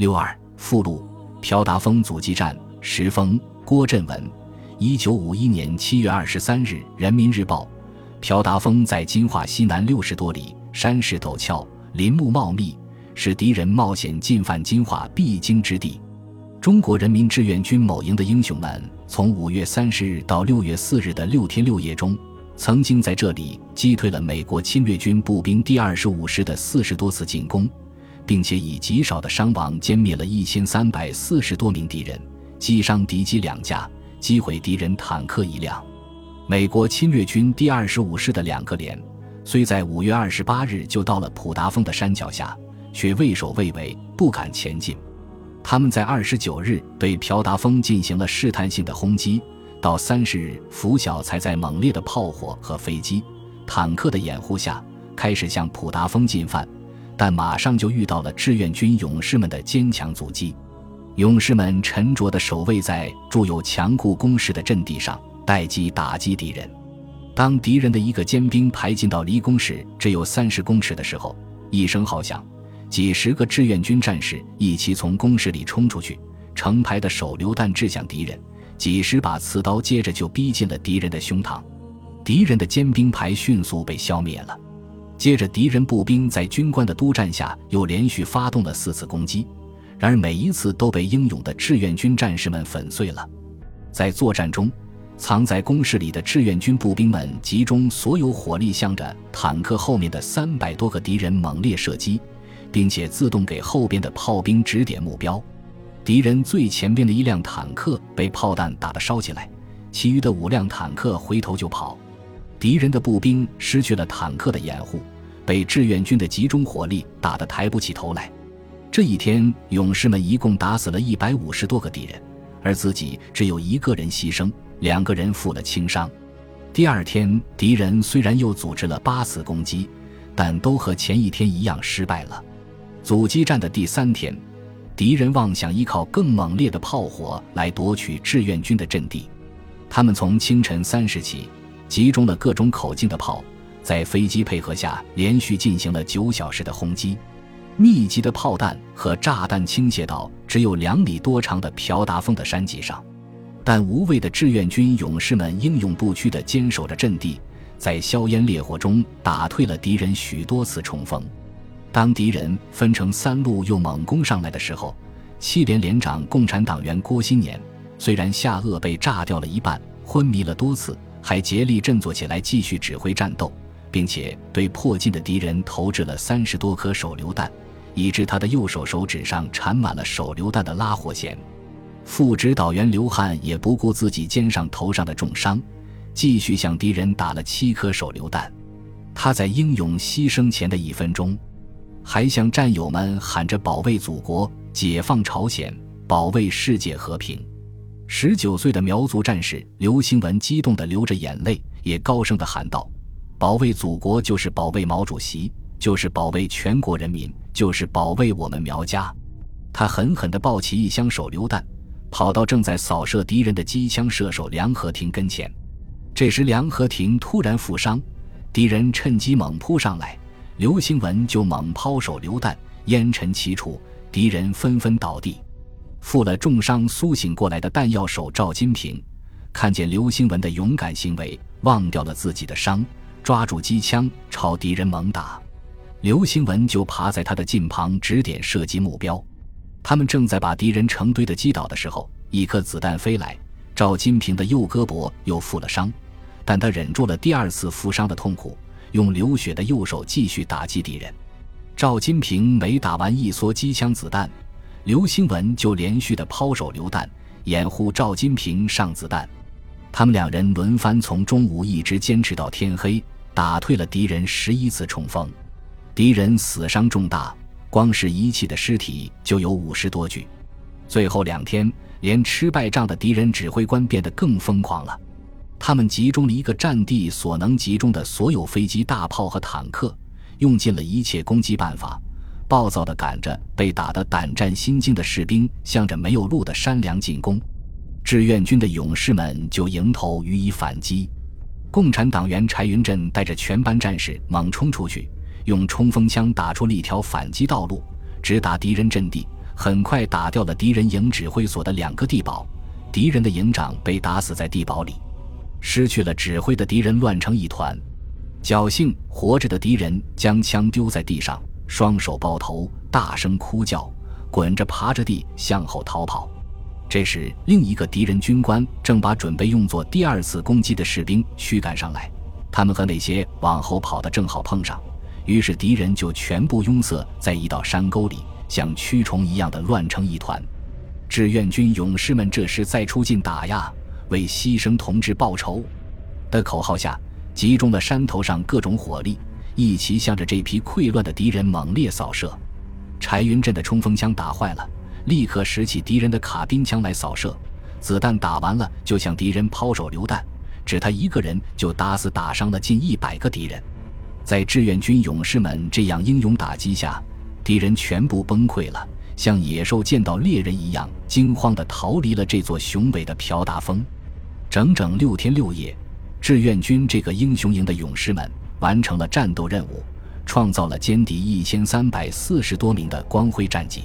六二附录：朴达峰阻击战。石峰、郭振文。一九五一年七月二十三日，《人民日报》：朴达峰在金华西南六十多里，山势陡峭，林木茂密，是敌人冒险进犯金华必经之地。中国人民志愿军某营的英雄们，从五月三十日到六月四日的六天六夜中，曾经在这里击退了美国侵略军步兵第二十五师的四十多次进攻，并且以极少的伤亡歼灭了一千三百四十多名敌人，击伤敌机两架。击毁敌人坦克一辆，美国侵略军第二十五师的两个连，虽在五月二十八日就到了普达峰的山脚下，却畏首畏尾，不敢前进。他们在二十九日对朴达峰进行了试探性的轰击，到三十日拂晓才在猛烈的炮火和飞机、坦克的掩护下，开始向普达峰进犯，但马上就遇到了志愿军勇士们的坚强阻击。勇士们沉着地守卫在筑有强固工事的阵地上，待机打击敌人。当敌人的一个尖兵排进到离工事只有三十公尺的时候，一声号响，几十个志愿军战士一齐从工事里冲出去，成排的手榴弹掷向敌人，几十把刺刀接着就逼近了敌人的胸膛。敌人的尖兵排迅速被消灭了。接着，敌人步兵在军官的督战下，又连续发动了四次攻击。然而每一次都被英勇的志愿军战士们粉碎了。在作战中，藏在工事里的志愿军步兵们集中所有火力，向着坦克后面的三百多个敌人猛烈射击，并且自动给后边的炮兵指点目标。敌人最前边的一辆坦克被炮弹打得烧起来，其余的五辆坦克回头就跑。敌人的步兵失去了坦克的掩护，被志愿军的集中火力打得抬不起头来。这一天，勇士们一共打死了一百五十多个敌人，而自己只有一个人牺牲，两个人负了轻伤。第二天，敌人虽然又组织了八次攻击，但都和前一天一样失败了。阻击战的第三天，敌人妄想依靠更猛烈的炮火来夺取志愿军的阵地，他们从清晨三时起，集中了各种口径的炮，在飞机配合下，连续进行了九小时的轰击。密集的炮弹和炸弹倾泻到只有两米多长的朴达峰的山脊上，但无畏的志愿军勇士们英勇不屈地坚守着阵地，在硝烟烈火中打退了敌人许多次冲锋。当敌人分成三路又猛攻上来的时候，七连连长共产党员郭新年虽然下颚被炸掉了一半，昏迷了多次，还竭力振作起来继续指挥战斗，并且对迫近的敌人投掷了三十多颗手榴弹。以致他的右手手指上缠满了手榴弹的拉火线。副指导员刘汉也不顾自己肩上头上的重伤，继续向敌人打了七颗手榴弹。他在英勇牺牲前的一分钟，还向战友们喊着“保卫祖国，解放朝鲜，保卫世界和平”。十九岁的苗族战士刘兴文激动地流着眼泪，也高声地喊道：“保卫祖国就是保卫毛主席。”就是保卫全国人民，就是保卫我们苗家。他狠狠地抱起一箱手榴弹，跑到正在扫射敌人的机枪射手梁和廷跟前。这时，梁和廷突然负伤，敌人趁机猛扑上来，刘兴文就猛抛手榴弹，烟尘齐出，敌人纷纷倒地。负了重伤苏醒过来的弹药手赵金平，看见刘兴文的勇敢行为，忘掉了自己的伤，抓住机枪朝敌人猛打。刘兴文就爬在他的近旁指点射击目标。他们正在把敌人成堆的击倒的时候，一颗子弹飞来。赵金平的右胳膊又负了伤，但他忍住了第二次负伤的痛苦，用流血的右手继续打击敌人。赵金平每打完一梭机枪子弹，刘兴文就连续的抛手榴弹掩护赵金平上子弹。他们两人轮番从中午一直坚持到天黑，打退了敌人十一次冲锋。敌人死伤重大，光是遗弃的尸体就有五十多具。最后两天，连吃败仗的敌人指挥官变得更疯狂了。他们集中了一个战地所能集中的所有飞机、大炮和坦克，用尽了一切攻击办法，暴躁地赶着被打得胆战心惊的士兵，向着没有路的山梁进攻。志愿军的勇士们就迎头予以反击。共产党员柴云振带着全班战士猛冲出去。用冲锋枪打出了一条反击道路，直达敌人阵地，很快打掉了敌人营指挥所的两个地堡，敌人的营长被打死在地堡里，失去了指挥的敌人乱成一团。侥幸活着的敌人将枪丢在地上，双手抱头，大声哭叫，滚着爬着地向后逃跑。这时，另一个敌人军官正把准备用作第二次攻击的士兵驱赶上来，他们和那些往后跑的正好碰上，于是敌人就全部拥塞在一道山沟里，像蛆虫一样的乱成一团。志愿军勇士们这时再出进打呀，为牺牲同志报仇的口号下。集中了山头上各种火力，一齐向着这批溃乱的敌人猛烈扫射。柴云振的冲锋枪打坏了，立刻拾起敌人的卡宾枪来扫射。子弹打完了，就向敌人抛手榴弹。只他一个人就打死打伤了近一百个敌人。在志愿军勇士们这样英勇打击下，敌人全部崩溃了，像野兽见到猎人一样惊慌地逃离了这座雄伟的朴达峰。整整六天六夜。志愿军这个英雄营的勇士们完成了战斗任务，创造了歼敌一千三百四十多名的光辉战绩。